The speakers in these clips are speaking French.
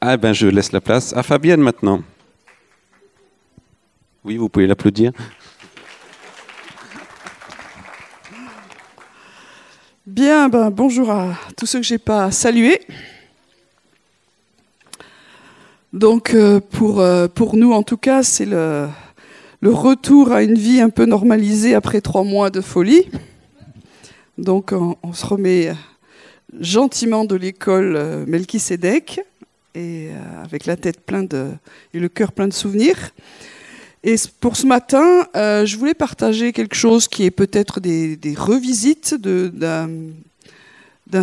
Ah ben je laisse la place à Fabienne maintenant. Oui, vous pouvez l'applaudir. Bien, ben, bonjour à tous ceux que j'ai pas salués. Donc euh, pour, euh, pour nous en tout cas, c'est le, retour à une vie un peu normalisée après trois mois de folie. Donc on, se remet gentiment de l'école euh, et euh, avec la tête pleine de et le cœur plein de souvenirs. Et pour ce matin, euh, je voulais partager quelque chose qui est peut-être des, des revisites d'un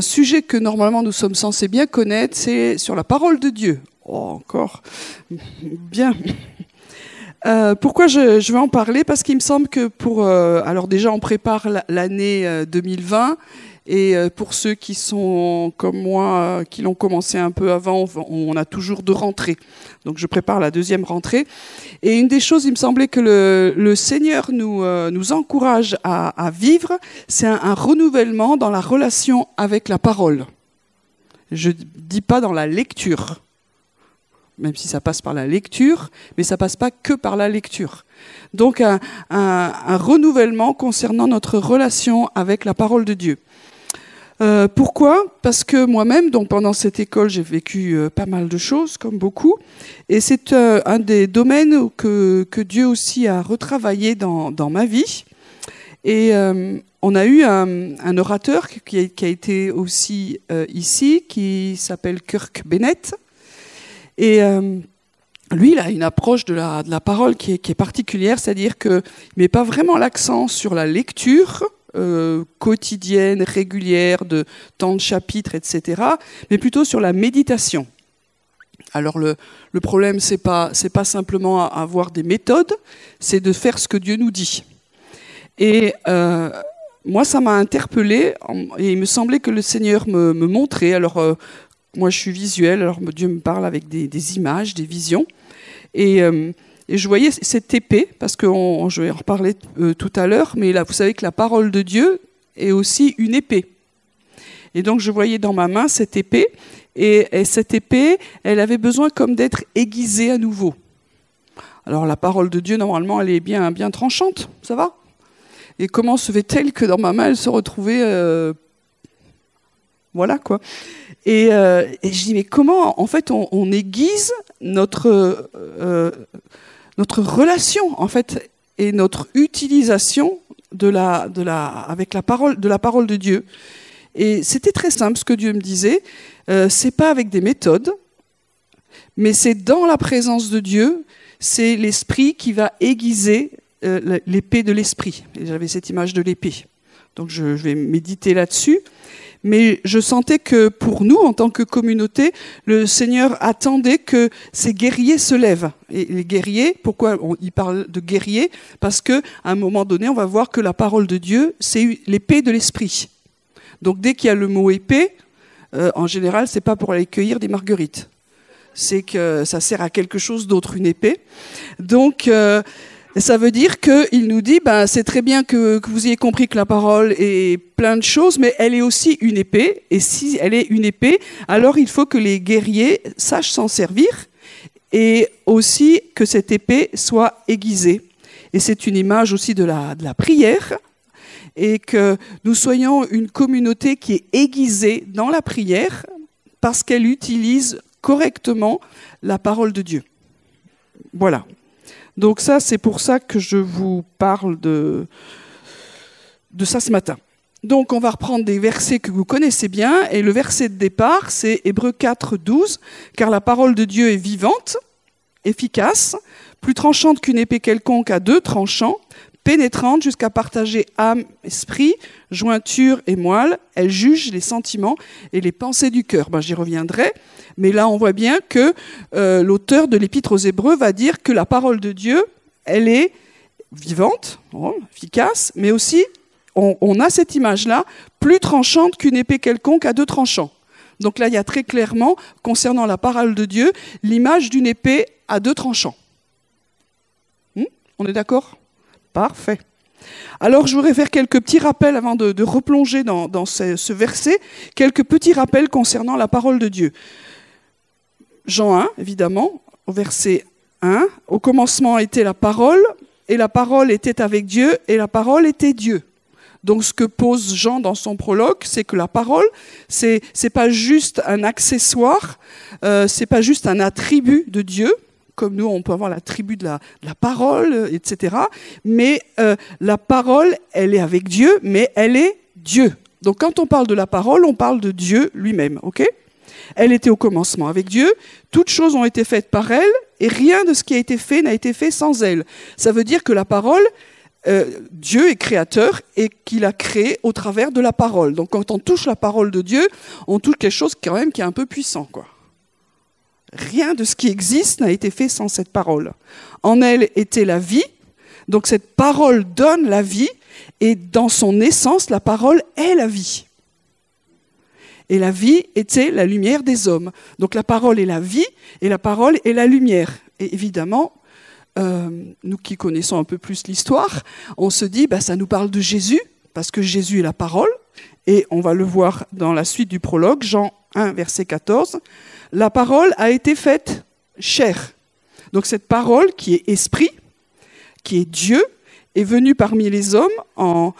sujet que normalement nous sommes censés bien connaître, c'est sur la parole de Dieu. Oh, encore bien. Euh, pourquoi je, je vais en parler? Parce qu'il me semble que pour... alors déjà, on prépare la- l'année euh, 2020. Et euh, pour ceux qui sont comme moi, euh, qui l'ont commencé un peu avant, on- a toujours deux rentrées. Donc je prépare la deuxième rentrée. Et une des choses, il me semblait que le, Seigneur nous, euh, nous encourage à, vivre, c'est un, renouvellement dans la relation avec la parole. Je dis pas dans la lecture, même si ça passe par la lecture, mais ça passe pas que par la lecture. Donc un renouvellement concernant notre relation avec la parole de Dieu. Euh, pourquoi? Parce que moi-même, donc pendant cette école, j'ai vécu euh, pas mal de choses, comme beaucoup, et c'est euh, un des domaines que, que Dieu aussi a retravaillé dans, dans ma vie. Et on a eu un, orateur qui a, été aussi ici, qui s'appelle Kirk Bennett. Et lui, il a une approche de la, de la parole qui est, qui est particulière, c'est-à-dire qu'il ne met pas vraiment l'accent sur la lecture euh, quotidienne, régulière, de temps de chapitres, etc., mais plutôt sur la méditation. Alors le, le problème, c'est pas c'est pas simplement avoir des méthodes, c'est de faire ce que Dieu nous dit. Et euh, moi, ça m'a interpellé et il me semblait que le Seigneur me, me montrait. Alors euh, moi, je suis visuel, alors Dieu me parle avec des, images, des visions, et, et je voyais cette épée parce que on- je vais en reparler euh, tout à l'heure, mais là, vous savez que la parole de Dieu est aussi une épée. Et donc, je voyais dans ma main cette épée, et, et cette épée, elle avait besoin comme d'être aiguisée à nouveau. Alors, la parole de Dieu, normalement, elle est bien, bien tranchante, ça va? Et comment se fait-elle que dans ma main, elle se retrouvait... euh, voilà, quoi? Et, euh, et je dis, mais comment, en fait, on, aiguise notre, notre relation, en fait, et notre utilisation de la, avec la parole, de la parole de Dieu. Et c'était très simple ce que Dieu me disait. Euh, c'est pas avec des méthodes, mais c'est dans la présence de Dieu. C'est l'esprit qui va aiguiser euh, l'épée de l'esprit. J'avais cette image de l'épée. Donc je vais méditer là-dessus. Mais je sentais que pour nous, en tant que communauté, le Seigneur attendait que ces guerriers se lèvent. Et les guerriers, pourquoi on, il parle de guerriers? Parce que à un moment donné, on va voir que la parole de Dieu, c'est l'épée de l'esprit. Donc dès qu'il y a le mot épée, euh, en général, c'est pas pour aller cueillir des marguerites. C'est que ça sert à quelque chose d'autre, une épée. Donc euh, ça veut dire qu'il nous dit, ben, c'est très bien que, vous ayez compris que la parole est plein de choses, mais elle est aussi une épée. Et si elle est une épée, alors il faut que les guerriers sachent s'en servir et aussi que cette épée soit aiguisée. Et c'est une image aussi de la prière et que nous soyons une communauté qui est aiguisée dans la prière parce qu'elle utilise correctement la parole de Dieu. Voilà. Donc ça, c'est pour ça que je vous parle de, ça ce matin. Donc on va reprendre des versets que vous connaissez bien, et le verset de départ, c'est Hébreu 4, 12, car la parole de Dieu est vivante, efficace, plus tranchante qu'une épée quelconque à deux tranchants, pénétrante jusqu'à partager âme, esprit, jointure et moelle. Elle juge les sentiments et les pensées du cœur. Ben, J'y reviendrai. Mais là, on voit bien que euh, l'auteur de l'Épître aux Hébreux va dire que la parole de Dieu, elle est vivante, oh, efficace, mais aussi, on, a cette image-là, plus tranchante qu'une épée quelconque à deux tranchants. Donc là, il y a très clairement, concernant la parole de Dieu, l'image d'une épée à deux tranchants. Hum on est d'accord? Parfait. Alors, je voudrais faire quelques petits rappels avant de, replonger dans, ce, verset, quelques petits rappels concernant la parole de Dieu. Jean 1, évidemment, au verset 1. Au commencement était la parole, et la parole était avec Dieu, et la parole était Dieu. Donc ce que pose Jean dans son prologue, c'est que la parole, c'est c'est pas juste un accessoire, euh, c'est pas juste un attribut de Dieu, comme nous on peut avoir l'attribut de la, de la parole, etc. Mais euh, la parole, elle est avec Dieu, mais elle est Dieu. Donc quand on parle de la parole, on parle de Dieu lui-même, ok? Elle était au commencement avec Dieu. Toutes choses ont été faites par elle, et rien de ce qui a été fait n'a été fait sans elle. Ça veut dire que la parole, euh, Dieu est créateur et qu'il a créé au travers de la parole. Donc quand on touche la parole de Dieu, on touche quelque chose quand même qui est un peu puissant, quoi. Rien de ce qui existe n'a été fait sans cette parole. En elle était la vie, donc cette parole donne la vie, et dans son essence, la parole est la vie. Et la vie était la lumière des hommes. Donc la parole est la vie, et la parole est la lumière. Et évidemment, euh, nous qui connaissons un peu plus l'histoire, on se dit, bah, ça nous parle de Jésus, parce que Jésus est la parole, et on va le voir dans la suite du prologue, Jean 1, verset 14, la parole a été faite chair. Donc cette parole qui est esprit, qui est Dieu, est venue parmi les hommes en,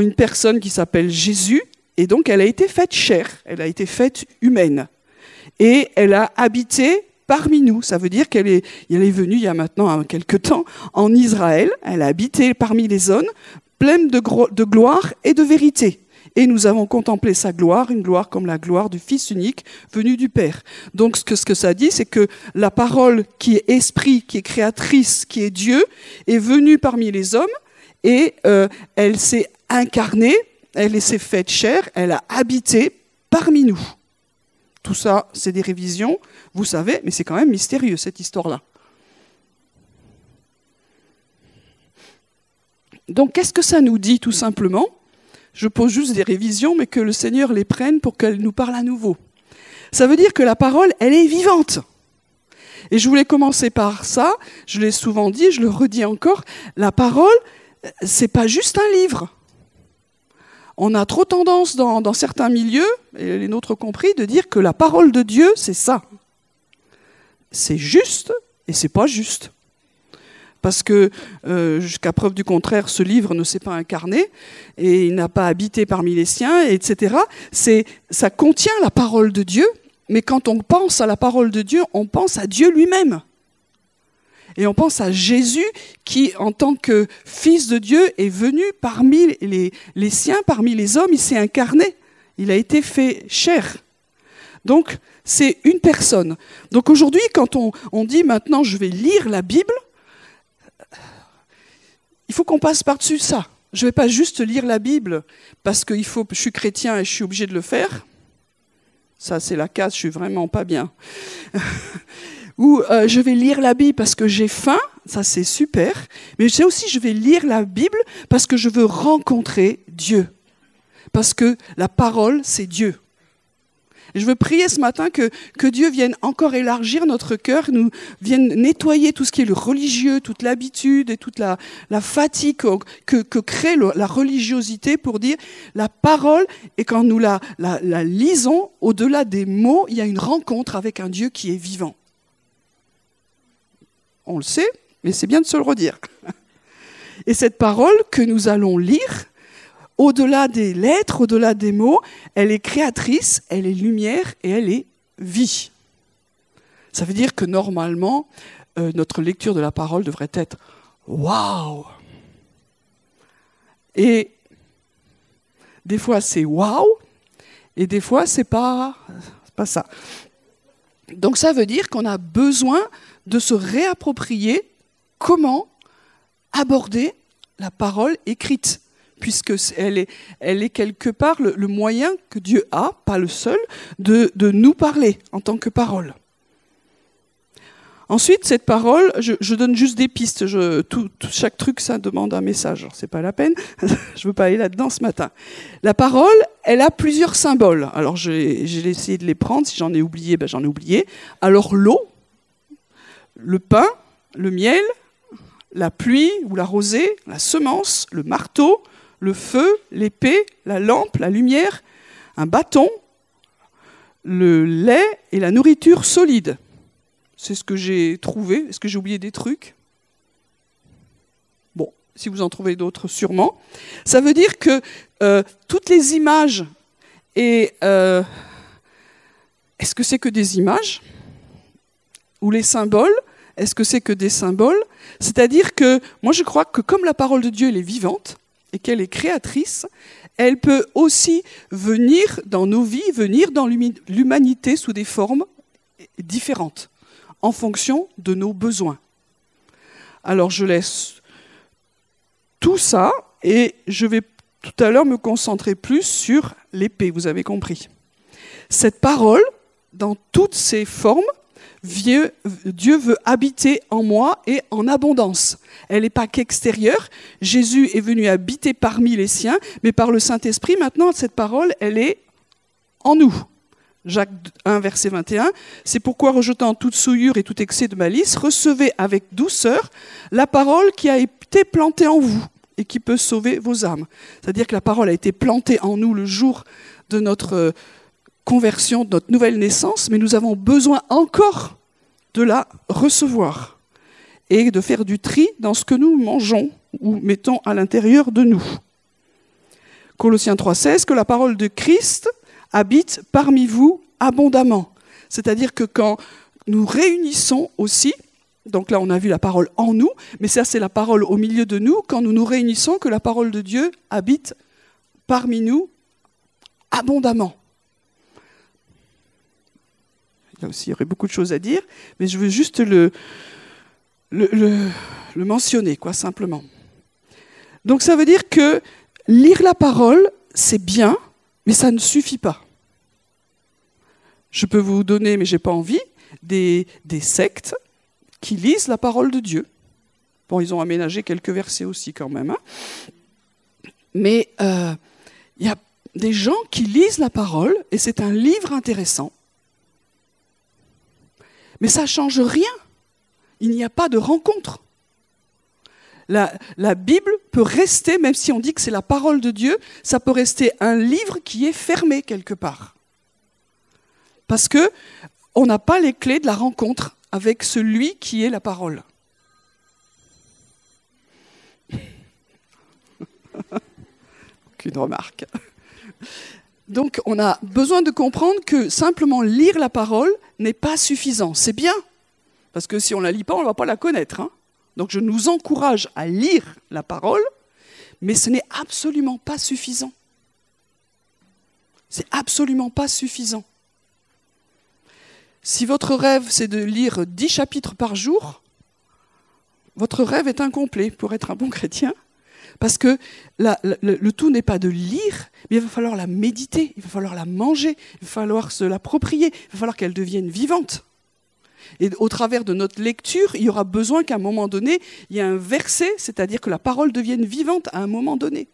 une personne qui s'appelle Jésus, et donc elle a été faite chair, elle a été faite humaine. Et elle a habité parmi nous. Ça veut dire qu'elle est, venue il y a maintenant quelque temps en Israël. Elle a habité parmi les zones pleines de, de gloire et de vérité. Et nous avons contemplé sa gloire, une gloire comme la gloire du Fils unique venu du Père. Donc ce que, ça dit, c'est que la parole qui est esprit, qui est créatrice, qui est Dieu, est venue parmi les hommes et euh, elle s'est incarnée, elle s'est faite chair, elle a habité parmi nous. Tout ça, c'est des révisions, vous savez, mais c'est quand même mystérieux cette histoire-là. Donc qu'est-ce que ça nous dit tout simplement? Je pose juste des révisions, mais que le Seigneur les prenne pour qu'elle nous parle à nouveau. Ça veut dire que la parole, elle est vivante. Et je voulais commencer par ça, je l'ai souvent dit, je le redis encore, la parole, c'est pas juste un livre on a trop tendance dans, certains milieux, et les nôtres compris, de dire que la parole de Dieu, c'est ça. C'est juste et c'est pas juste. Parce que, euh, jusqu'à preuve du contraire, ce livre ne s'est pas incarné et il n'a pas habité parmi les siens, etc. C'est, ça contient la parole de Dieu, mais quand on pense à la parole de Dieu, on pense à Dieu lui-même. Et on pense à Jésus qui, en tant que Fils de Dieu, est venu parmi les, siens, parmi les hommes, il s'est incarné, il a été fait chair. Donc, c'est une personne. Donc aujourd'hui, quand on, on, dit maintenant je vais lire la Bible, il faut qu'on passe par-dessus ça. Je ne vais pas juste lire la Bible parce que je suis chrétien et je suis obligé de le faire. Ça, c'est la case, je suis vraiment pas bien. ou euh, je vais lire la Bible parce que j'ai faim, ça c'est super, mais c'est aussi je vais lire la Bible parce que je veux rencontrer Dieu, parce que la parole c'est Dieu. Je veux prier ce matin que, Dieu vienne encore élargir notre cœur, nous vienne nettoyer tout ce qui est le religieux, toute l'habitude et toute la, fatigue que, crée la religiosité pour dire la parole, et quand nous la, la, la lisons, au-delà des mots, il y a une rencontre avec un Dieu qui est vivant on le sait, mais c'est bien de se le redire. Et cette parole que nous allons lire, au-delà des lettres, au-delà des mots, elle est créatrice, elle est lumière et elle est vie. Ça veut dire que normalement, euh, notre lecture de la parole devrait être waouh. Et des fois c'est waouh, et des fois c'est pas, pas ça. Donc ça veut dire qu'on a besoin de se réapproprier comment aborder la parole écrite, puisque elle est, quelque part le, moyen que Dieu a, pas le seul, de, nous parler en tant que parole. Ensuite, cette parole, je, donne juste des pistes. chaque truc, ça demande un message. C'est pas la peine. je ne veux pas aller là-dedans ce matin. La parole, elle a plusieurs symboles. Alors, j'ai essayé de les prendre. Si j'en ai oublié, ben, j'en ai oublié. Alors, l'eau, le pain, le miel, la pluie ou la rosée, la semence, le marteau, le feu, l'épée, la lampe, la lumière, un bâton, le lait et la nourriture solide. C'est ce que j'ai trouvé. Est-ce que j'ai oublié des trucs? Bon, si vous en trouvez d'autres, sûrement. Ça veut dire que euh, toutes les images et euh, est-ce que c'est que des images? Ou les symboles? Est-ce que c'est que des symboles? C'est-à-dire que moi je crois que comme la parole de Dieu elle est vivante et qu'elle est créatrice, elle peut aussi venir dans nos vies, venir dans l'humanité sous des formes différentes, en fonction de nos besoins. Alors je laisse tout ça et je vais tout à l'heure me concentrer plus sur l'épée, vous avez compris. Cette parole, dans toutes ses formes, Dieu veut habiter en moi et en abondance. Elle n'est pas qu'extérieure. Jésus est venu habiter parmi les siens, mais par le Saint-Esprit, maintenant, cette parole, elle est en nous. Jacques 1, verset 21. C'est pourquoi, rejetant toute souillure et tout excès de malice, recevez avec douceur la parole qui a été plantée en vous et qui peut sauver vos âmes. C'est-à-dire que la parole a été plantée en nous le jour de notre conversion, de notre nouvelle naissance, mais nous avons besoin encore de la recevoir et de faire du tri dans ce que nous mangeons ou mettons à l'intérieur de nous. Colossiens 3,16, que la parole de Christ habite parmi vous abondamment. C'est-à-dire que quand nous réunissons aussi, donc là on a vu la parole en nous, mais ça c'est la parole au milieu de nous, quand nous nous réunissons, que la parole de Dieu habite parmi nous abondamment. Là aussi, il y aurait beaucoup de choses à dire, mais je veux juste le, mentionner, quoi, simplement. Donc ça veut dire que lire la parole, c'est bien, mais ça ne suffit pas. Je peux vous donner, mais je n'ai pas envie, des, des sectes qui lisent la parole de Dieu. Bon, ils ont aménagé quelques versets aussi quand même. Hein. Mais euh, il y a des gens qui lisent la parole, et c'est un livre intéressant. Mais ça ne change rien. Il n'y a pas de rencontre. La, Bible peut rester, même si on dit que c'est la parole de Dieu, ça peut rester un livre qui est fermé quelque part. Parce que on n'a pas les clés de la rencontre avec celui qui est la parole. Aucune remarque. Donc on a besoin de comprendre que simplement lire la parole n'est pas suffisant. C'est bien, parce que si on ne la lit pas, on ne va pas la connaître. Hein. Donc je nous encourage à lire la parole, mais ce n'est absolument pas suffisant. C'est absolument pas suffisant. Si votre rêve, c'est de lire dix chapitres par jour, votre rêve est incomplet pour être un bon chrétien. Parce que le, tout n'est pas de lire, mais il va falloir la méditer, il va falloir la manger, il va falloir se l'approprier, il va falloir qu'elle devienne vivante. Et au travers de notre lecture, il y aura besoin qu'à un moment donné, il y ait un verset, c'est-à-dire que la parole devienne vivante à un moment donné.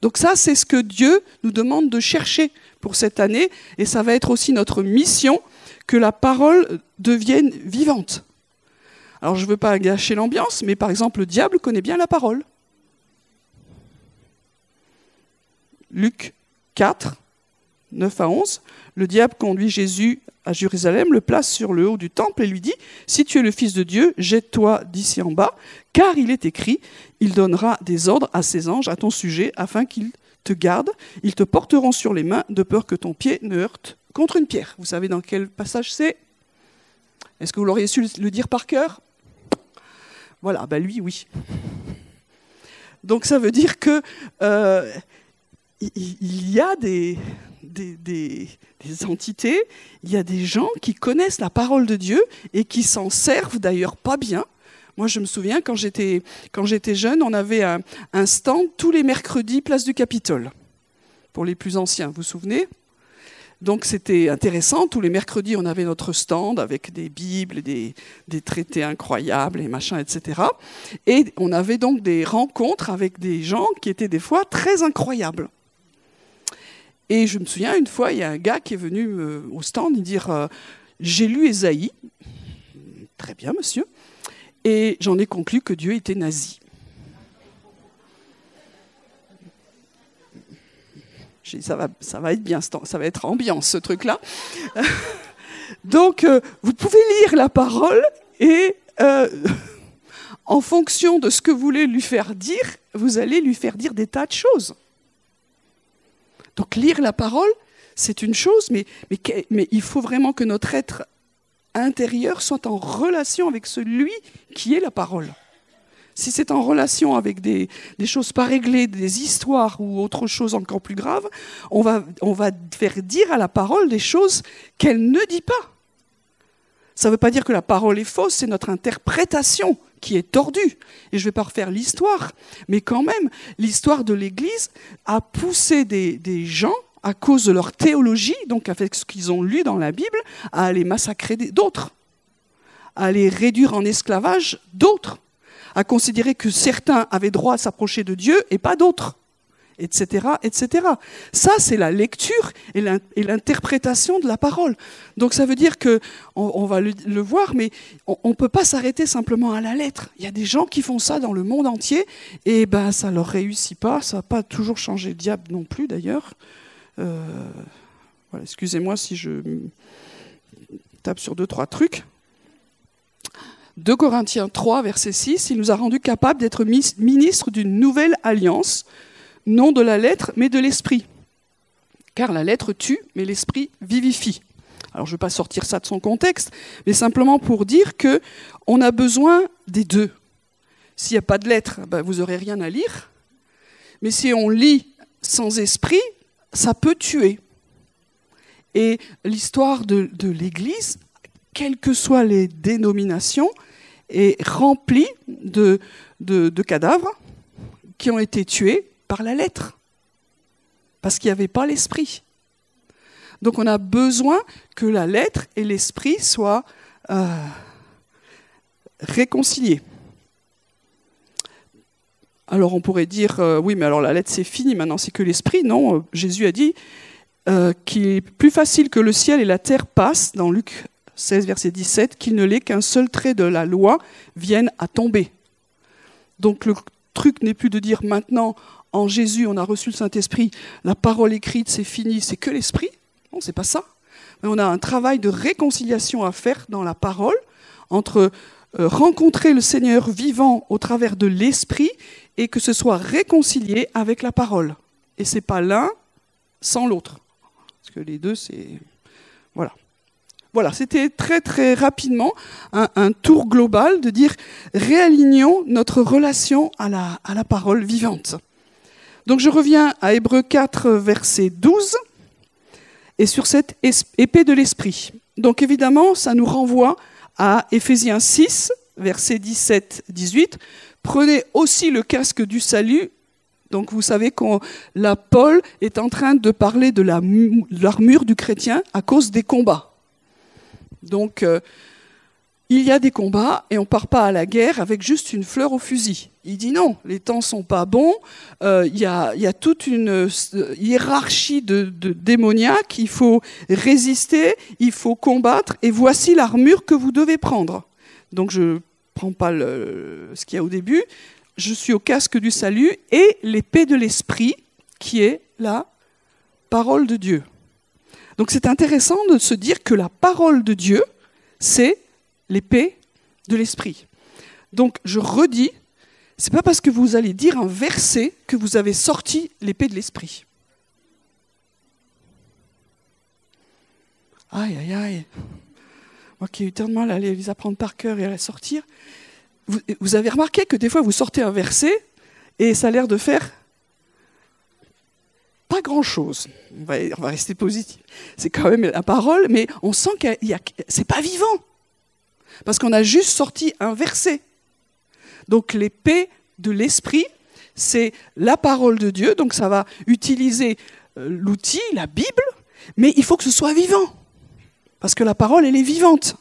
Donc ça, c'est ce que Dieu nous demande de chercher pour cette année, et ça va être aussi notre mission, que la parole devienne vivante. Alors je ne veux pas gâcher l'ambiance, mais par exemple, le diable connaît bien la parole. Luc 4, 9 à 11, le diable conduit Jésus à Jérusalem, le place sur le haut du temple et lui dit, Si tu es le Fils de Dieu, jette-toi d'ici en bas, car il est écrit, il donnera des ordres à ses anges à ton sujet, afin qu'ils te gardent, ils te porteront sur les mains, de peur que ton pied ne heurte contre une pierre. Vous savez dans quel passage c'est? Est-ce que vous l'auriez su le dire par cœur? Voilà, bah lui, oui. Donc ça veut dire que euh, il y a des, des, entités, il y a des gens qui connaissent la parole de Dieu et qui s'en servent d'ailleurs pas bien. Moi, je me souviens, quand j'étais, quand j'étais jeune, on avait un, un stand tous les mercredis, place du Capitole. Pour les plus anciens, vous vous souvenez? Donc c'était intéressant. Tous les mercredis, on avait notre stand avec des bibles, des, traités incroyables et machin, etc. Et on avait donc des rencontres avec des gens qui étaient des fois très incroyables. Et je me souviens, une fois, il y a un gars qui est venu euh, au stand dire euh, J'ai lu Ésaïe. Très bien, monsieur. Et j'en ai conclu que Dieu était nazi. Ça va, ça va être bien, ça va être ambiance ce truc-là. Donc, euh, vous pouvez lire la parole et euh, en fonction de ce que vous voulez lui faire dire, vous allez lui faire dire des tas de choses. Donc, lire la parole, c'est une chose, mais, mais, mais il faut vraiment que notre être intérieur soit en relation avec celui qui est la parole. Si c'est en relation avec des, choses pas réglées, des histoires ou autre chose encore plus grave, on va, faire dire à la parole des choses qu'elle ne dit pas. Ça ne veut pas dire que la parole est fausse, c'est notre interprétation qui est tordue. Et je ne vais pas refaire l'histoire, mais quand même, l'histoire de l'Église a poussé des, des gens à cause de leur théologie, donc avec ce qu'ils ont lu dans la Bible, à aller massacrer d'autres, à les réduire en esclavage d'autres à considérer que certains avaient droit à s'approcher de Dieu et pas d'autres, etc., etc. Ça, c'est la lecture et l'interprétation de la parole. Donc ça veut dire que, on, va le, voir, mais on ne peut pas s'arrêter simplement à la lettre. Il y a des gens qui font ça dans le monde entier, et ben ça leur réussit pas. Ça n'a pas toujours changé le diable non plus, d'ailleurs. Euh, excusez-moi si je tape sur deux, trois trucs. 2 Corinthiens 3, verset 6, il nous a rendus capables d'être ministres d'une nouvelle alliance, non de la lettre, mais de l'esprit. Car la lettre tue, mais l'esprit vivifie. Alors je ne vais pas sortir ça de son contexte, mais simplement pour dire que on a besoin des deux. S'il n'y a pas de lettre, ben vous n'aurez rien à lire. Mais si on lit sans esprit, ça peut tuer. Et l'histoire de, de l'Église, quelles que soient les dénominations, est remplie de, de, cadavres qui ont été tués par la lettre, parce qu'il n'y avait pas l'esprit. Donc on a besoin que la lettre et l'esprit soient euh, réconciliés. Alors on pourrait dire, euh, oui, mais alors la lettre c'est fini, maintenant c'est que l'esprit. Non, euh, Jésus a dit qu'il est plus facile que le ciel et la terre passent, dans Luc 16, verset 17, qu'il ne l'est qu'un seul trait de la loi vienne à tomber. Donc le truc n'est plus de dire maintenant, en Jésus, on a reçu le Saint-Esprit, la parole écrite, c'est fini, c'est que l'Esprit. Non, c'est pas ça. Mais on a un travail de réconciliation à faire dans la parole entre euh, rencontrer le Seigneur vivant au travers de l'Esprit et que ce soit réconcilié avec la parole. Et c'est pas l'un sans l'autre. Parce que les deux, c'est. Voilà. Voilà, c'était très très rapidement un, tour global de dire réalignons notre relation à la, parole vivante. Donc je reviens à Hébreu 4, verset 12, et sur cette épée de l'esprit. Donc évidemment, ça nous renvoie à Éphésiens 6, verset 17-18. Prenez aussi le casque du salut. Donc vous savez que la Paul est en train de parler de l'armure du chrétien à cause des combats. Donc, euh, il y a des combats et on ne part pas à la guerre avec juste une fleur au fusil. Il dit non, les temps sont pas bons, euh, il y, a, toute une euh, hiérarchie de, démoniaques, il faut résister, il faut combattre, et voici l'armure que vous devez prendre. Donc je ne prends pas ce qu'il y a au début, je suis au casque du salut et l'épée de l'esprit, qui est la parole de Dieu. Donc c'est intéressant de se dire que la parole de Dieu, c'est l'épée de l'esprit. Donc je redis, c'est pas parce que vous allez dire un verset que vous avez sorti l'épée de l'esprit. Aïe, aïe, aïe. Moi qui ai eu tellement mal à les apprendre par cœur et à les sortir. Vous avez remarqué que des fois vous sortez un verset et ça a l'air de faire pas grand-chose. On va, rester positif. C'est quand même la parole, mais on sent que c'est pas vivant. Parce qu'on a juste sorti un verset. Donc l'épée de l'esprit, c'est la parole de Dieu, donc ça va utiliser euh, l'outil, la Bible, mais il faut que ce soit vivant. Parce que la parole, elle est vivante.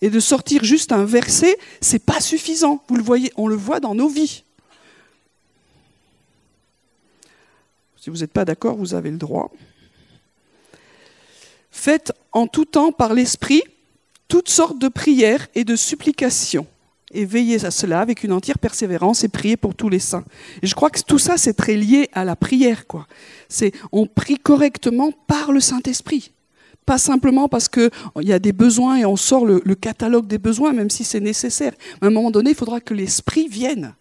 Et de sortir juste un verset, c'est pas suffisant. Vous le voyez, on le voit dans nos vies. Si vous n'êtes pas d'accord, vous avez le droit. Faites en tout temps par l'Esprit toutes sortes de prières et de supplications. Et veillez à cela avec une entière persévérance et priez pour tous les saints. Et je crois que tout ça, c'est très lié à la prière. quoi. C'est On prie correctement par le Saint-Esprit. pas simplement parce qu'il y a des besoins et on sort le, catalogue des besoins, même si c'est nécessaire. À un moment donné, il faudra que l'Esprit vienne.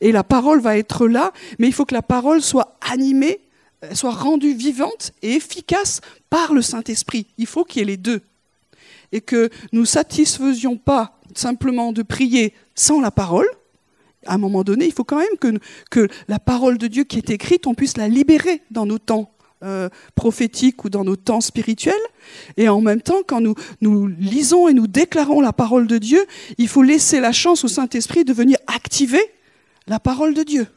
Et la parole va être là, mais il faut que la parole soit animée, soit rendue vivante et efficace par le Saint-Esprit. Il faut qu'il y ait les deux. Et que nous satisfaisions pas simplement de prier sans la parole, à un moment donné, il faut quand même que, la parole de Dieu qui est écrite, on puisse la libérer dans nos temps euh, prophétiques ou dans nos temps spirituels. Et en même temps, quand nous lisons et nous déclarons la parole de Dieu, il faut laisser la chance au Saint-Esprit de venir activer la parole de Dieu.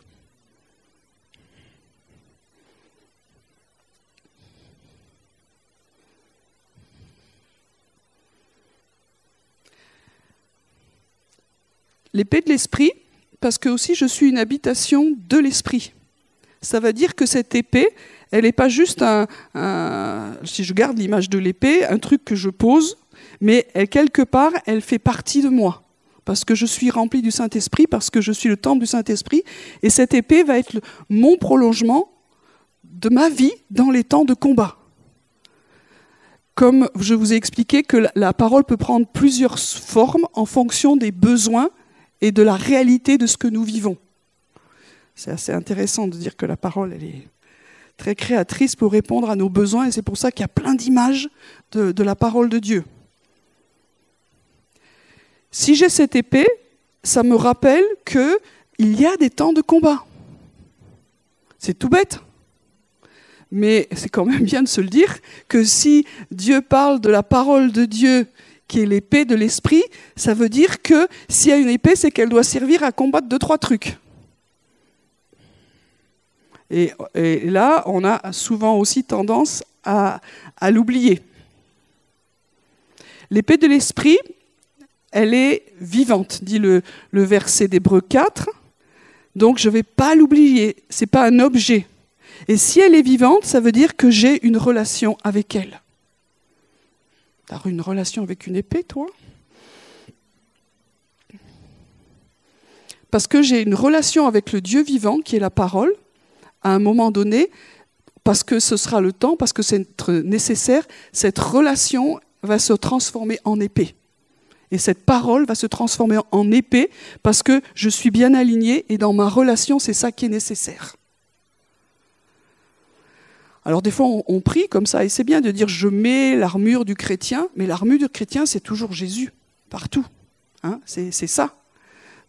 L'épée de l'esprit, parce que aussi je suis une habitation de l'esprit. Ça veut dire que cette épée, elle n'est pas juste un, si je garde l'image de l'épée, un truc que je pose, mais quelque part, elle fait partie de moi. Parce que je suis rempli du Saint-Esprit, parce que je suis le temple du Saint-Esprit, et cette épée va être mon prolongement de ma vie dans les temps de combat. Comme je vous ai expliqué que la parole peut prendre plusieurs formes en fonction des besoins et de la réalité de ce que nous vivons. C'est assez intéressant de dire que la parole, est très créatrice pour répondre à nos besoins, et c'est pour ça qu'il y a plein d'images de, la parole de Dieu. Si j'ai cette épée, ça me rappelle qu'il y a des temps de combat. C'est tout bête. Mais c'est quand même bien de se le dire que si Dieu parle de la parole de Dieu qui est l'épée de l'esprit, ça veut dire que s'il y a une épée, c'est qu'elle doit servir à combattre deux, trois trucs. Et, là, on a souvent aussi tendance à, l'oublier. L'épée de l'esprit, elle est vivante, dit le, verset d'Hébreu 4. Donc je ne vais pas l'oublier, ce n'est pas un objet. Et si elle est vivante, ça veut dire que j'ai une relation avec elle. T'as une relation avec une épée, toi? Parce que j'ai une relation avec le Dieu vivant, qui est la parole, à un moment donné, parce que ce sera le temps, parce que c'est nécessaire, cette relation va se transformer en épée. Et cette parole va se transformer en épée parce que je suis bien aligné et dans ma relation, c'est ça qui est nécessaire. Alors des fois, on, prie comme ça, et c'est bien de dire je mets l'armure du chrétien, mais l'armure du chrétien, c'est toujours Jésus, partout. Hein c'est ça.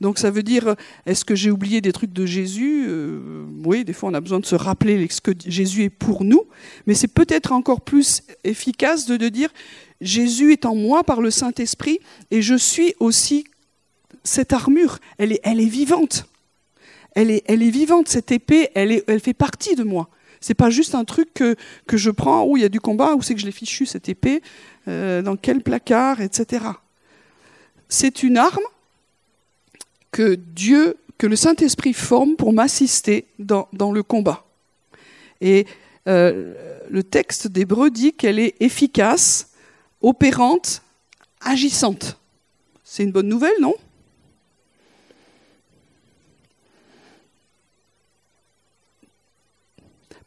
Donc ça veut dire, est-ce que j'ai oublié des trucs de Jésus euh, Oui, des fois on a besoin de se rappeler ce que Jésus est pour nous, mais c'est peut-être encore plus efficace de, de dire, Jésus est en moi par le Saint-Esprit, et je suis aussi cette armure, elle est, elle est vivante. Elle est, elle est vivante, cette épée, elle, est, elle fait partie de moi. C'est pas juste un truc que, que je prends où il y a du combat, où c'est que je l'ai fichu cette épée, euh, dans quel placard, etc. C'est une arme que Dieu, que le Saint-Esprit forme pour m'assister dans, le combat. Et euh, le texte d'Hébreu dit qu'elle est efficace, opérante, agissante. C'est une bonne nouvelle, non?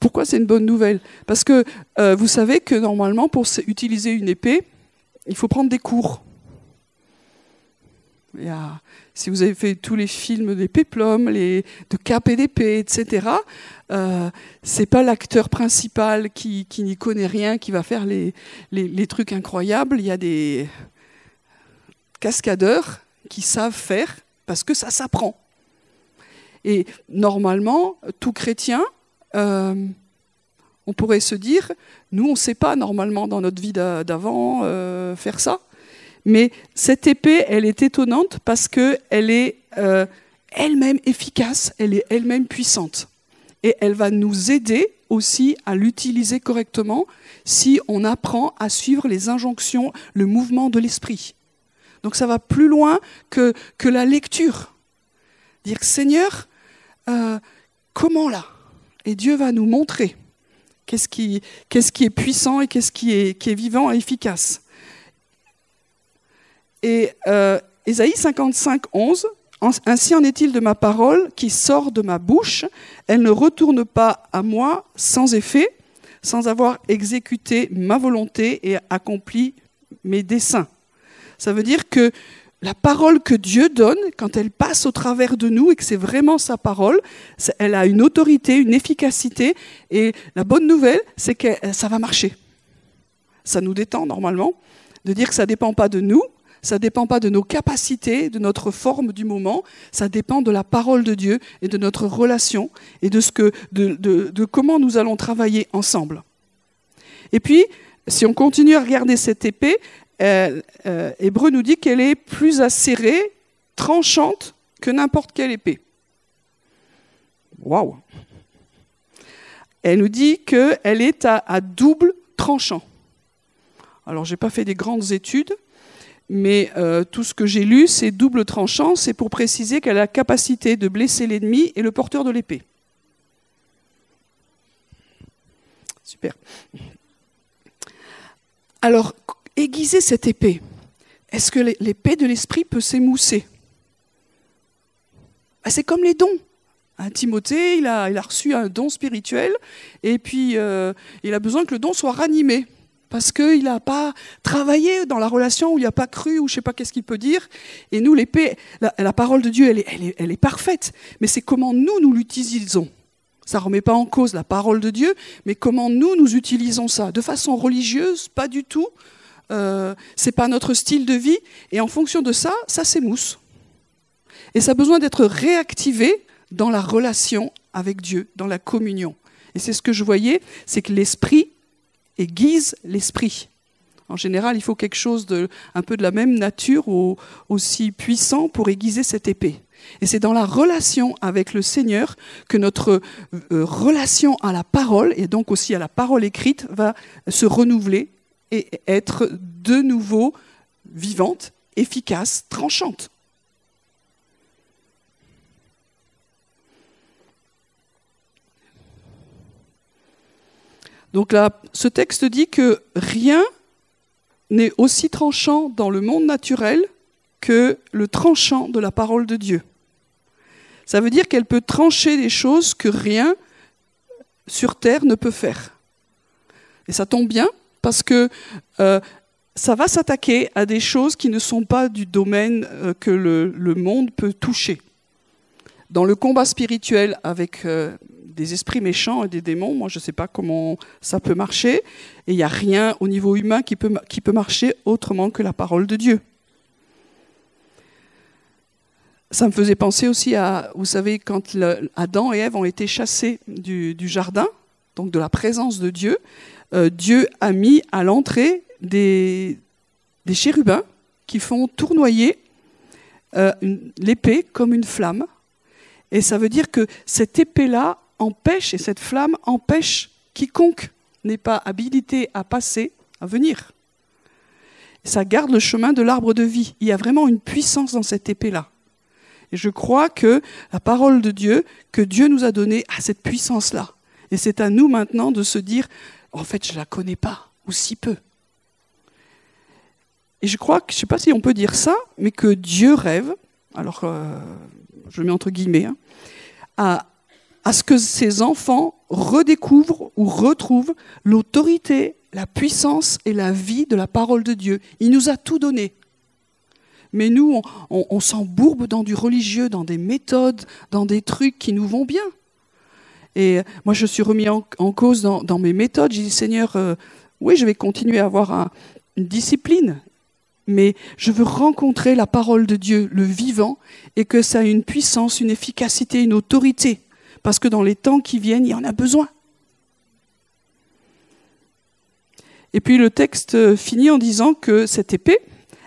Pourquoi c'est une bonne nouvelle? Parce que euh, vous savez que normalement, pour utiliser une épée, il faut prendre des cours. Si vous avez fait tous les films des péplums, les, de d'épée, etc., euh, c'est pas l'acteur principal qui, qui n'y connaît rien qui va faire les, les, les trucs incroyables. Il y a des cascadeurs qui savent faire parce que ça s'apprend. Et normalement, tout chrétien, euh, on pourrait se dire, nous, on ne sait pas normalement dans notre vie d'avant euh, faire ça. Mais cette épée, elle est étonnante parce qu'elle est euh, elle-même efficace, elle est elle-même puissante. Et elle va nous aider aussi à l'utiliser correctement si on apprend à suivre les injonctions, le mouvement de l'esprit. Donc ça va plus loin que, que la lecture. Dire Seigneur, comment là? Et Dieu va nous montrer qu'est-ce qui, est puissant et qu'est-ce qui est, vivant et efficace. Et euh, Ésaïe 55, 11, Ainsi en est-il de ma parole qui sort de ma bouche, elle ne retourne pas à moi sans effet, sans avoir exécuté ma volonté et accompli mes desseins. Ça veut dire que la parole que Dieu donne, quand elle passe au travers de nous et que c'est vraiment sa parole, elle a une autorité, une efficacité. Et la bonne nouvelle, c'est que ça va marcher. Ça nous détend normalement de dire que ça ne dépend pas de nous, ça ne dépend pas de nos capacités, de notre forme du moment, ça dépend de la parole de Dieu et de notre relation et de, ce que, de, comment nous allons travailler ensemble. Et puis, si on continue à regarder cette épée, euh, euh, Hébreu nous dit qu'elle est plus acérée, tranchante que n'importe quelle épée. Waouh Elle nous dit qu'elle est à, double tranchant. Alors, je n'ai pas fait des grandes études, mais euh, tout ce que j'ai lu, c'est double tranchant, c'est pour préciser qu'elle a la capacité de blesser l'ennemi et le porteur de l'épée. Super. Alors, aiguiser cette épée Est-ce que l'épée de l'esprit peut s'émousser? Ah, C'est comme les dons. Un Timothée, il a, il a, reçu un don spirituel et puis euh, il a besoin que le don soit ranimé parce qu'il n'a pas travaillé dans la relation où il n'a pas cru ou je ne sais pas qu'est-ce qu'il peut dire. Et nous, l'épée, la, parole de Dieu, elle est parfaite, mais c'est comment nous, nous l'utilisons. Ça ne remet pas en cause la parole de Dieu, mais comment nous, nous utilisons ça. De façon religieuse, pas du tout, euh, c'est pas notre style de vie, et en fonction de ça, ça s'émousse. Et ça a besoin d'être réactivé dans la relation avec Dieu, dans la communion. Et c'est ce que je voyais, c'est que l'esprit aiguise l'esprit. En général, il faut quelque chose de peu de la même nature ou aussi puissant pour aiguiser cette épée. Et c'est dans la relation avec le Seigneur que notre euh, relation à la parole, et donc aussi à la parole écrite, va se renouveler et être de nouveau vivante, efficace, tranchante. Donc là, ce texte dit que rien n'est aussi tranchant dans le monde naturel que le tranchant de la parole de Dieu. Ça veut dire qu'elle peut trancher des choses que rien sur terre ne peut faire. Et ça tombe bien, parce que euh, ça va s'attaquer à des choses qui ne sont pas du domaine euh, que le, monde peut toucher. Dans le combat spirituel avec euh, des esprits méchants et des démons, moi je ne sais pas comment ça peut marcher, et il n'y a rien au niveau humain qui peut, qui peut marcher autrement que la parole de Dieu. Ça me faisait penser aussi à, vous savez, quand Adam et Ève ont été chassés du, du jardin, donc de la présence de Dieu, euh, Dieu a mis à l'entrée des, chérubins qui font tournoyer euh, l'épée comme une flamme. Et ça veut dire que cette épée-là empêche, et cette flamme empêche quiconque n'est pas habilité à passer, à venir. Ça garde le chemin de l'arbre de vie. Il y a vraiment une puissance dans cette épée-là. Et je crois que la parole de Dieu, que Dieu nous a donnée, a cette puissance-là. Et c'est à nous maintenant de se dire, en fait, je ne la connais pas, ou si peu. Et je crois que, je ne sais pas si on peut dire ça, mais que Dieu rêve, alors euh, je mets entre guillemets, hein, à, à ce que ses enfants redécouvrent ou retrouvent l'autorité, la puissance et la vie de la parole de Dieu. Il nous a tout donné. Mais nous, on s'embourbe dans du religieux, dans des méthodes, dans des trucs qui nous vont bien. Et moi, je suis remis en, cause dans, mes méthodes. J'ai dit, Seigneur, euh, oui, je vais continuer à avoir une discipline, mais je veux rencontrer la parole de Dieu, le vivant, et que ça a une puissance, une efficacité, une autorité. Parce que dans les temps qui viennent, il y en a besoin. Et puis le texte finit en disant que cette épée,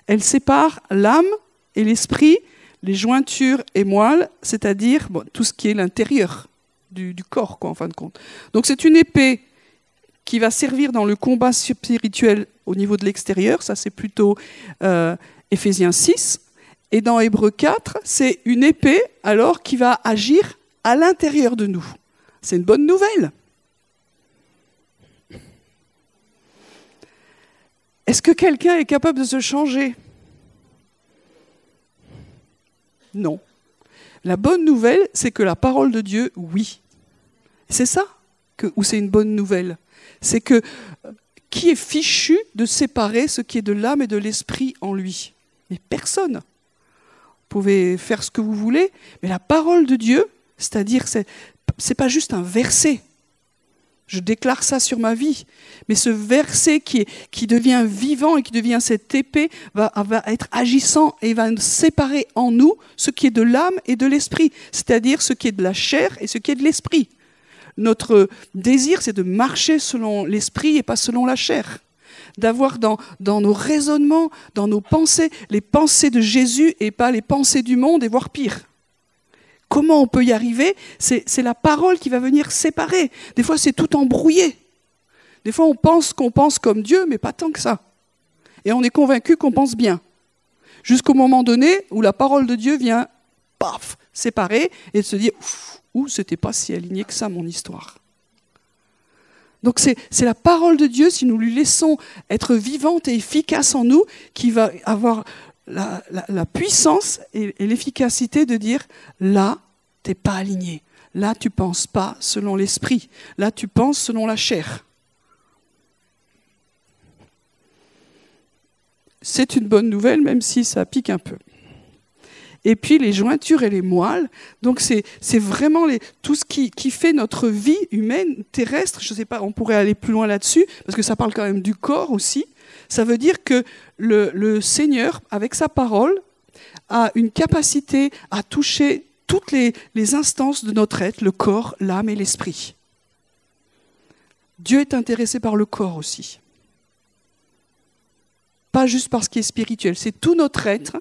elle sépare l'âme et l'esprit, les jointures et moelles, c'est-à-dire tout ce qui est l'intérieur du, corps, en fin de compte. Donc c'est une épée qui va servir dans le combat spirituel au niveau de l'extérieur, ça c'est plutôt euh, Éphésiens 6. Et dans Hébreu 4, c'est une épée alors qui va agir à l'intérieur de nous. C'est une bonne nouvelle. Est-ce que quelqu'un est capable de se changer? Non. La bonne nouvelle, c'est que la parole de Dieu, oui. C'est ça où c'est une bonne nouvelle. C'est que qui est fichu de séparer ce qui est de l'âme et de l'esprit en lui Mais personne. Vous pouvez faire ce que vous voulez, mais la parole de Dieu, c'est-à-dire, c'est, c'est pas juste un verset. Je déclare ça sur ma vie. Mais ce verset qui, devient vivant et qui devient cette épée va, être agissant et va séparer en nous ce qui est de l'âme et de l'esprit, c'est-à-dire ce qui est de la chair et ce qui est de l'esprit. Notre désir, c'est de marcher selon l'esprit et pas selon la chair. D'avoir dans nos raisonnements, dans nos pensées, les pensées de Jésus et pas les pensées du monde et voire pire. Comment on peut y arriver? C'est la parole qui va venir séparer. Des fois, c'est tout embrouillé. Des fois, on pense qu'on pense comme Dieu, mais pas tant que ça. Et on est convaincu qu'on pense bien. Jusqu'au moment donné où la parole de Dieu vient, paf, séparer et se dire, ouh, c'était pas si aligné que ça, mon histoire. Donc c'est la parole de Dieu, si nous lui laissons être vivante et efficace en nous, qui va avoir la, puissance et, l'efficacité de dire là, tu n'es pas aligné. Là, tu penses pas selon l'esprit. Là, tu penses selon la chair. C'est une bonne nouvelle, même si ça pique un peu. Et puis les jointures et les moelles. Donc c'est vraiment tout ce qui, qui, fait notre vie humaine, terrestre. Je ne sais pas, on pourrait aller plus loin là-dessus, parce que ça parle quand même du corps aussi. Ça veut dire que le, Seigneur, avec sa parole, a une capacité à toucher toutes les, instances de notre être, le corps, l'âme et l'esprit. Dieu est intéressé par le corps aussi. Pas juste parce qu'il est spirituel, c'est tout notre être,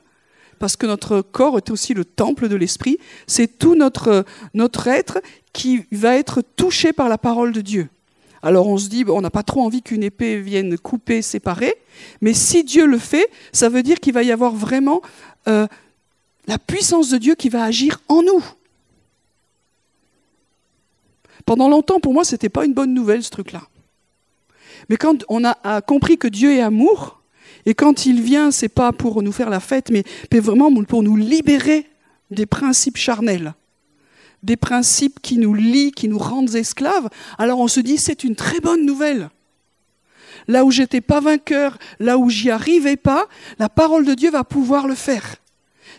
parce que notre corps est aussi le temple de l'esprit, c'est tout notre, notre être qui va être touché par la parole de Dieu. Alors on se dit, on n'a pas trop envie qu'une épée vienne couper, séparer, mais si Dieu le fait, ça veut dire qu'il va y avoir vraiment euh, la puissance de Dieu qui va agir en nous. Pendant longtemps, pour moi, ce n'était pas une bonne nouvelle, ce truc-là. Mais quand on a compris que Dieu est amour, et quand il vient, c'est pas pour nous faire la fête, mais vraiment pour nous libérer des principes charnels des principes qui nous lient, qui nous rendent esclaves, alors on se dit c'est une très bonne nouvelle. Là où j'étais pas vainqueur, là où j'y arrivais pas, la parole de Dieu va pouvoir le faire.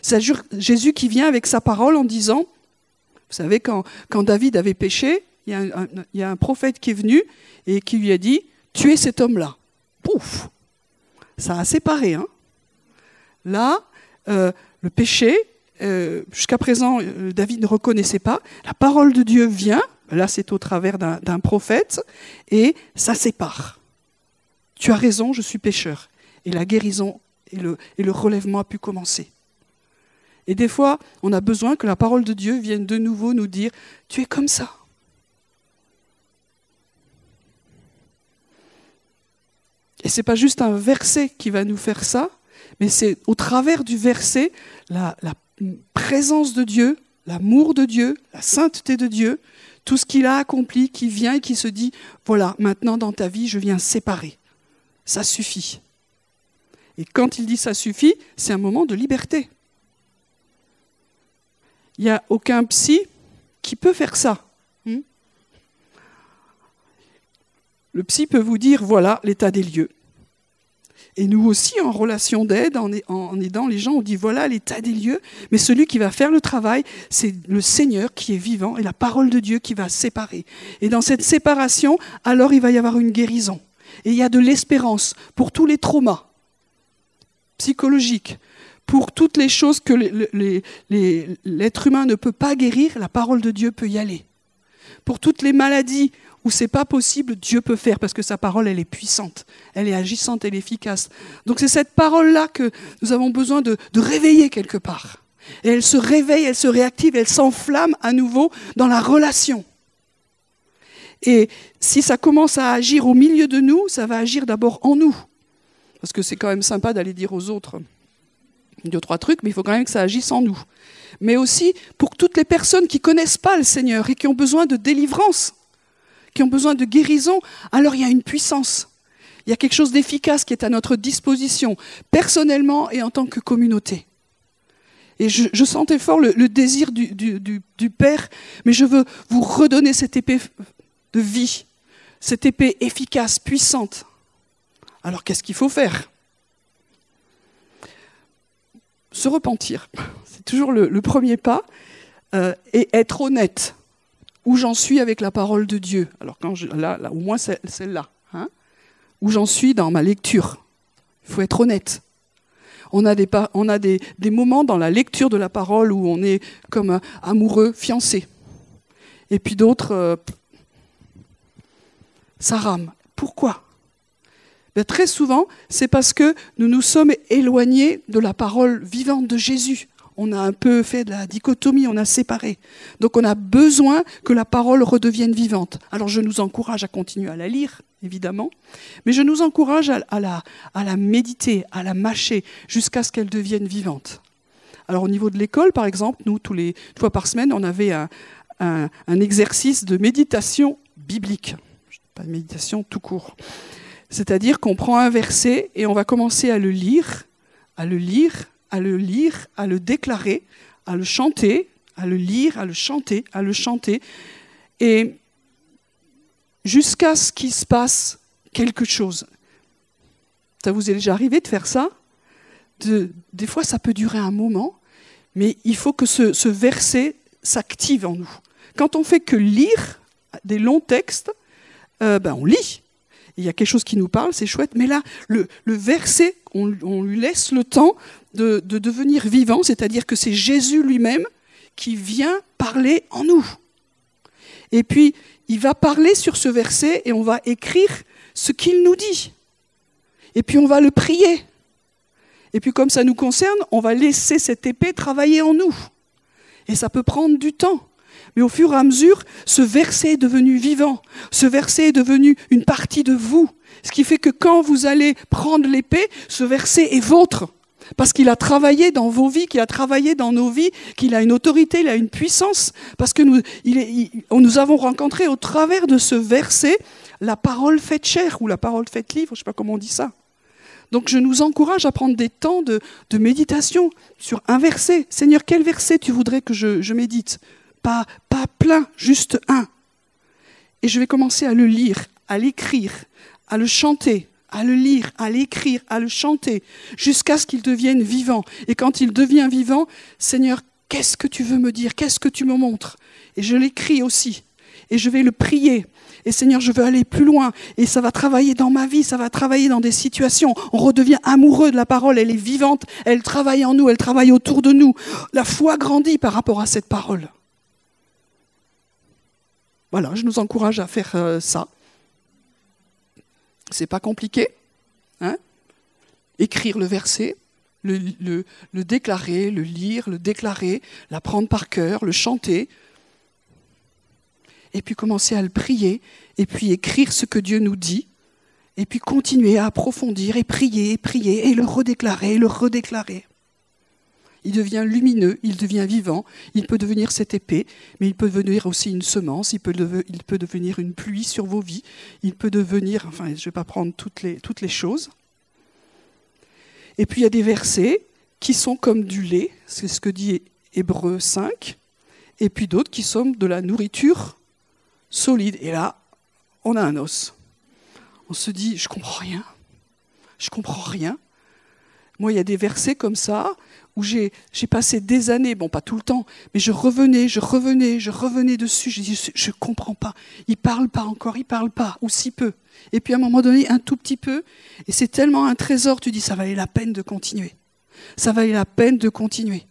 C'est Jésus qui vient avec sa parole en disant, vous savez, quand, David avait péché, il y, a un, prophète qui est venu et qui lui a dit, tuez cet homme-là. Pouf Ça a séparé. Hein Là, euh, le péché, euh, jusqu'à présent, euh, David ne reconnaissait pas. La parole de Dieu vient, là c'est au travers d'un prophète, et ça sépare. Tu as raison, je suis pécheur. Et la guérison et le, relèvement a pu commencer. Et des fois, on a besoin que la parole de Dieu vienne de nouveau nous dire, tu es comme ça. Et ce n'est pas juste un verset qui va nous faire ça, mais c'est au travers du verset la, la présence de Dieu, l'amour de Dieu, la sainteté de Dieu, tout ce qu'il a accompli, qui vient et qui se dit, voilà, maintenant dans ta vie, je viens séparer. Ça suffit. Et quand il dit ça suffit, c'est un moment de liberté. Il n'y a aucun psy qui peut faire ça. Hmm? Le psy peut vous dire, voilà l'état des lieux. Et nous aussi, en relation d'aide, en, aidant les gens, on dit voilà l'état des lieux, mais celui qui va faire le travail, c'est le Seigneur qui est vivant et la parole de Dieu qui va séparer. Et dans cette séparation, alors il va y avoir une guérison. Et il y a de l'espérance pour tous les traumas psychologiques, pour toutes les choses que l'être humain ne peut pas guérir, la parole de Dieu peut y aller. Pour toutes les maladies où c'est pas possible, Dieu peut faire parce que sa parole, elle est puissante, elle est agissante, elle est efficace. Donc c'est cette parole-là que nous avons besoin de, réveiller quelque part. Et elle se réveille, elle se réactive, elle s'enflamme à nouveau dans la relation. Et si ça commence à agir au milieu de nous, ça va agir d'abord en nous. Parce que c'est quand même sympa d'aller dire aux autres deux, trois trucs, mais il faut quand même que ça agisse en nous. Mais aussi pour toutes les personnes qui connaissent pas le Seigneur et qui ont besoin de délivrance qui ont besoin de guérison, alors il y a une puissance. Il y a quelque chose d'efficace qui est à notre disposition, personnellement et en tant que communauté. Et je, sentais fort le, désir du, Père, mais je veux vous redonner cette épée de vie, cette épée efficace, puissante. Alors qu'est-ce qu'il faut faire? Se repentir, c'est toujours le, premier pas, euh, et être honnête. Où j'en suis avec la parole de Dieu Alors quand je, là, au moins celle-là. Hein où j'en suis dans ma lecture. Il faut être honnête. On a, des, moments dans la lecture de la parole où on est comme amoureux, fiancé. Et puis d'autres, euh, ça rame. Pourquoi? Ben, Très souvent, c'est parce que nous nous sommes éloignés de la parole vivante de Jésus. On a un peu fait de la dichotomie, on a séparé. Donc on a besoin que la parole redevienne vivante. Alors je nous encourage à continuer à la lire, évidemment, mais je nous encourage à, la, méditer, à la mâcher, jusqu'à ce qu'elle devienne vivante. Alors au niveau de l'école, par exemple, nous, tous les fois par semaine, on avait un, un exercice de méditation biblique pas de méditation tout court. C'est-à-dire qu'on prend un verset et on va commencer à le lire, à le lire, à le lire, à le déclarer, à le chanter, à le lire, à le chanter, à le chanter, et jusqu'à ce qu'il se passe quelque chose. Ça vous est déjà arrivé de faire ça? De, Des fois, ça peut durer un moment, mais il faut que ce, ce verset s'active en nous. Quand on fait que lire des longs textes, euh, ben, on lit. Il y a quelque chose qui nous parle, c'est chouette. Mais là, le, verset, on, lui laisse le temps de, devenir vivant, c'est-à-dire que c'est Jésus lui-même qui vient parler en nous. Et puis, il va parler sur ce verset et on va écrire ce qu'il nous dit. Et puis, on va le prier. Et puis, comme ça nous concerne, on va laisser cette épée travailler en nous. Et ça peut prendre du temps. Mais au fur et à mesure, ce verset est devenu vivant. Ce verset est devenu une partie de vous. Ce qui fait que quand vous allez prendre l'épée, ce verset est vôtre. Parce qu'il a travaillé dans vos vies, qu'il a travaillé dans nos vies, qu'il a une autorité, il a une puissance. Parce que nous, nous avons rencontré au travers de ce verset la parole faite chair ou la parole faite livre, je ne sais pas comment on dit ça. Donc je nous encourage à prendre des temps de, méditation sur un verset. Seigneur, quel verset tu voudrais que je médite? Pas, plein, juste un. Et je vais commencer à le lire, à l'écrire, à le chanter, à le lire, à l'écrire, à le chanter, jusqu'à ce qu'il devienne vivant. Et quand il devient vivant, Seigneur, qu'est-ce que tu veux me dire? Qu'est-ce que tu me montres? Et je l'écris aussi. Et je vais le prier. Et Seigneur, je veux aller plus loin. Et ça va travailler dans ma vie, ça va travailler dans des situations. On redevient amoureux de la parole, elle est vivante, elle travaille en nous, elle travaille autour de nous. La foi grandit par rapport à cette parole. Voilà, je nous encourage à faire euh, ça. C'est pas compliqué. Hein Écrire le verset, le, le, déclarer, le lire, le déclarer, l'apprendre par cœur, le chanter, et puis commencer à le prier, et puis écrire ce que Dieu nous dit, et puis continuer à approfondir et prier, et prier, et le redéclarer, et le redéclarer il devient lumineux, il devient vivant, il peut devenir cette épée, mais il peut devenir aussi une semence, il peut, devenir une pluie sur vos vies, il peut devenir, enfin je ne vais pas prendre toutes les, toutes les choses. Et puis il y a des versets qui sont comme du lait, c'est ce que dit Hébreu 5, et puis d'autres qui sont de la nourriture solide. Et là, on a un os. On se dit, je comprends rien, je comprends rien. Moi, il y a des versets comme ça, où j'ai passé des années, bon pas tout le temps, mais je revenais, je revenais, je revenais dessus, je dis je ne comprends pas, il parle pas encore, il parle pas, ou si peu. Et puis à un moment donné, un tout petit peu, et c'est tellement un trésor, tu dis ça valait la peine de continuer. Ça valait la peine de continuer.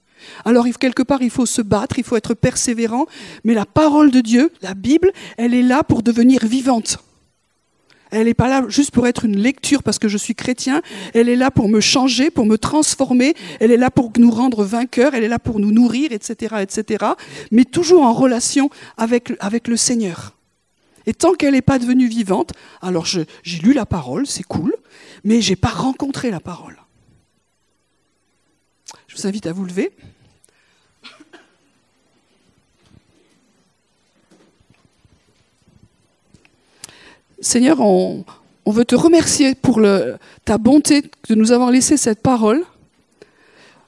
Alors quelque part, il faut se battre, il faut être persévérant, mais la parole de Dieu, la Bible, elle est là pour devenir vivante. Elle n'est pas là juste pour être une lecture parce que je suis chrétien. Elle est là pour me changer, pour me transformer. Elle est là pour nous rendre vainqueurs. Elle est là pour nous nourrir, etc., etc. Mais toujours en relation avec, avec le Seigneur. Et tant qu'elle n'est pas devenue vivante, alors j'ai lu la parole, c'est cool, mais je n'ai pas rencontré la parole. Je vous invite à vous lever. Seigneur, on, veut te remercier pour ta bonté de nous avoir laissé cette parole.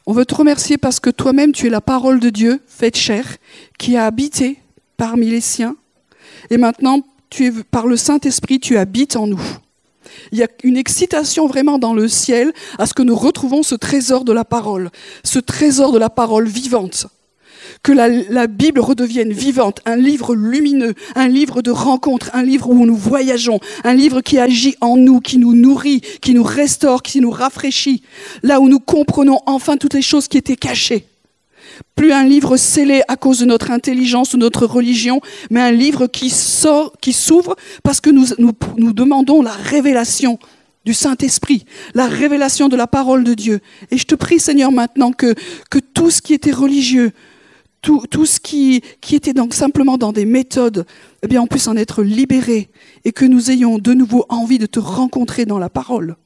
On veut te remercier parce que toi-même, tu es la parole de Dieu, faite chair, qui a habité parmi les siens. Et maintenant, par le Saint-Esprit, tu habites en nous. Il y a une excitation vraiment dans le ciel à ce que nous retrouvons ce trésor de la parole, ce trésor de la parole vivante. Que la, la Bible redevienne vivante, un livre lumineux, un livre de rencontre, un livre où nous voyageons, un livre qui agit en nous, qui nous nourrit, qui nous restaure, qui nous rafraîchit, là où nous comprenons enfin toutes les choses qui étaient cachées. Plus un livre scellé à cause de notre intelligence ou notre religion, mais un livre qui sort, qui s'ouvre parce que nous, nous, nous demandons la révélation du Saint-Esprit, la révélation de la parole de Dieu. Et je te prie, Seigneur, maintenant que, que tout ce qui était religieux, tout, ce qui, qui était donc simplement dans des méthodes, eh bien, on puisse en être libéré et que nous ayons de nouveau envie de te rencontrer dans la parole.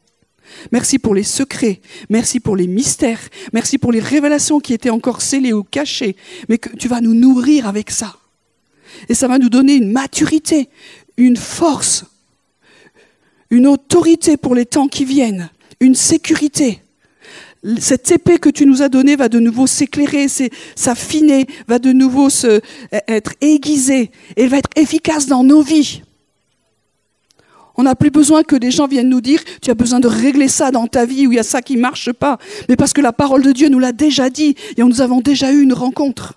Merci pour les secrets, merci pour les mystères, merci pour les révélations qui étaient encore scellées ou cachées, mais que tu vas nous nourrir avec ça. Et ça va nous donner une maturité, une force, une autorité pour les temps qui viennent, une sécurité. Cette épée que tu nous as donnée va de nouveau s'éclairer, s'affiner, va de nouveau se, être aiguisée, et elle va être efficace dans nos vies. On n'a plus besoin que des gens viennent nous dire tu as besoin de régler ça dans ta vie ou il y a ça qui marche pas. Mais parce que la parole de Dieu nous l'a déjà dit et nous avons déjà eu une rencontre.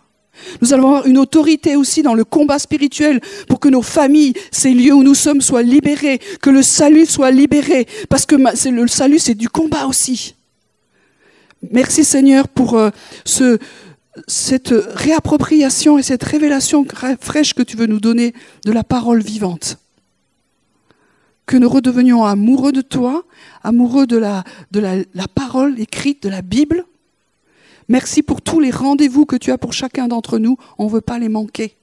Nous allons avoir une autorité aussi dans le combat spirituel pour que nos familles, ces lieux où nous sommes, soient libérés, que le salut soit libéré, parce que le salut, c'est du combat aussi. Merci Seigneur pour euh, ce, cette réappropriation et cette révélation fraîche que tu veux nous donner de la parole vivante que nous redevenions amoureux de toi, amoureux de la parole écrite de la Bible. Merci pour tous les rendez-vous que tu as pour chacun d'entre nous. On ne veut pas les manquer.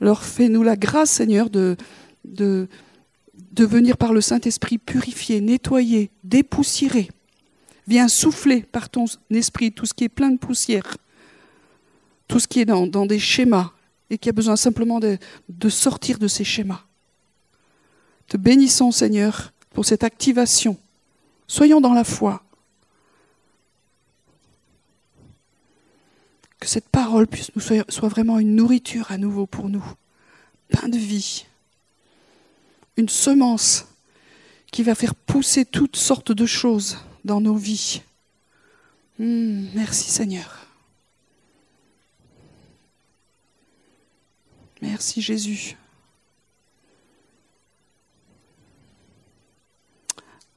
Alors fais-nous la grâce, Seigneur, de, de, de venir par le Saint-Esprit purifier, nettoyer, dépoussiérer. Viens souffler par ton esprit tout ce qui est plein de poussière, tout ce qui est dans, des schémas et qui a besoin simplement de, de sortir de ces schémas. Te bénissons, Seigneur, pour cette activation. Soyons dans la foi. Que cette parole puisse nous soit, soit vraiment une nourriture à nouveau pour nous, pain de vie, une semence qui va faire pousser toutes sortes de choses dans nos vies. Mmh, merci Seigneur. Merci Jésus.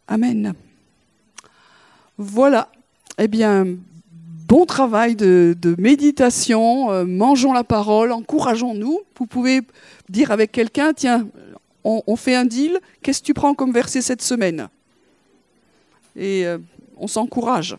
Amen. Voilà. Eh bien, bon travail de, de méditation. Euh, mangeons la parole, encourageons-nous. Vous pouvez dire avec quelqu'un, tiens, on, on, fait un deal, qu'est-ce que tu prends comme verset cette semaine? Et euh, on s'encourage.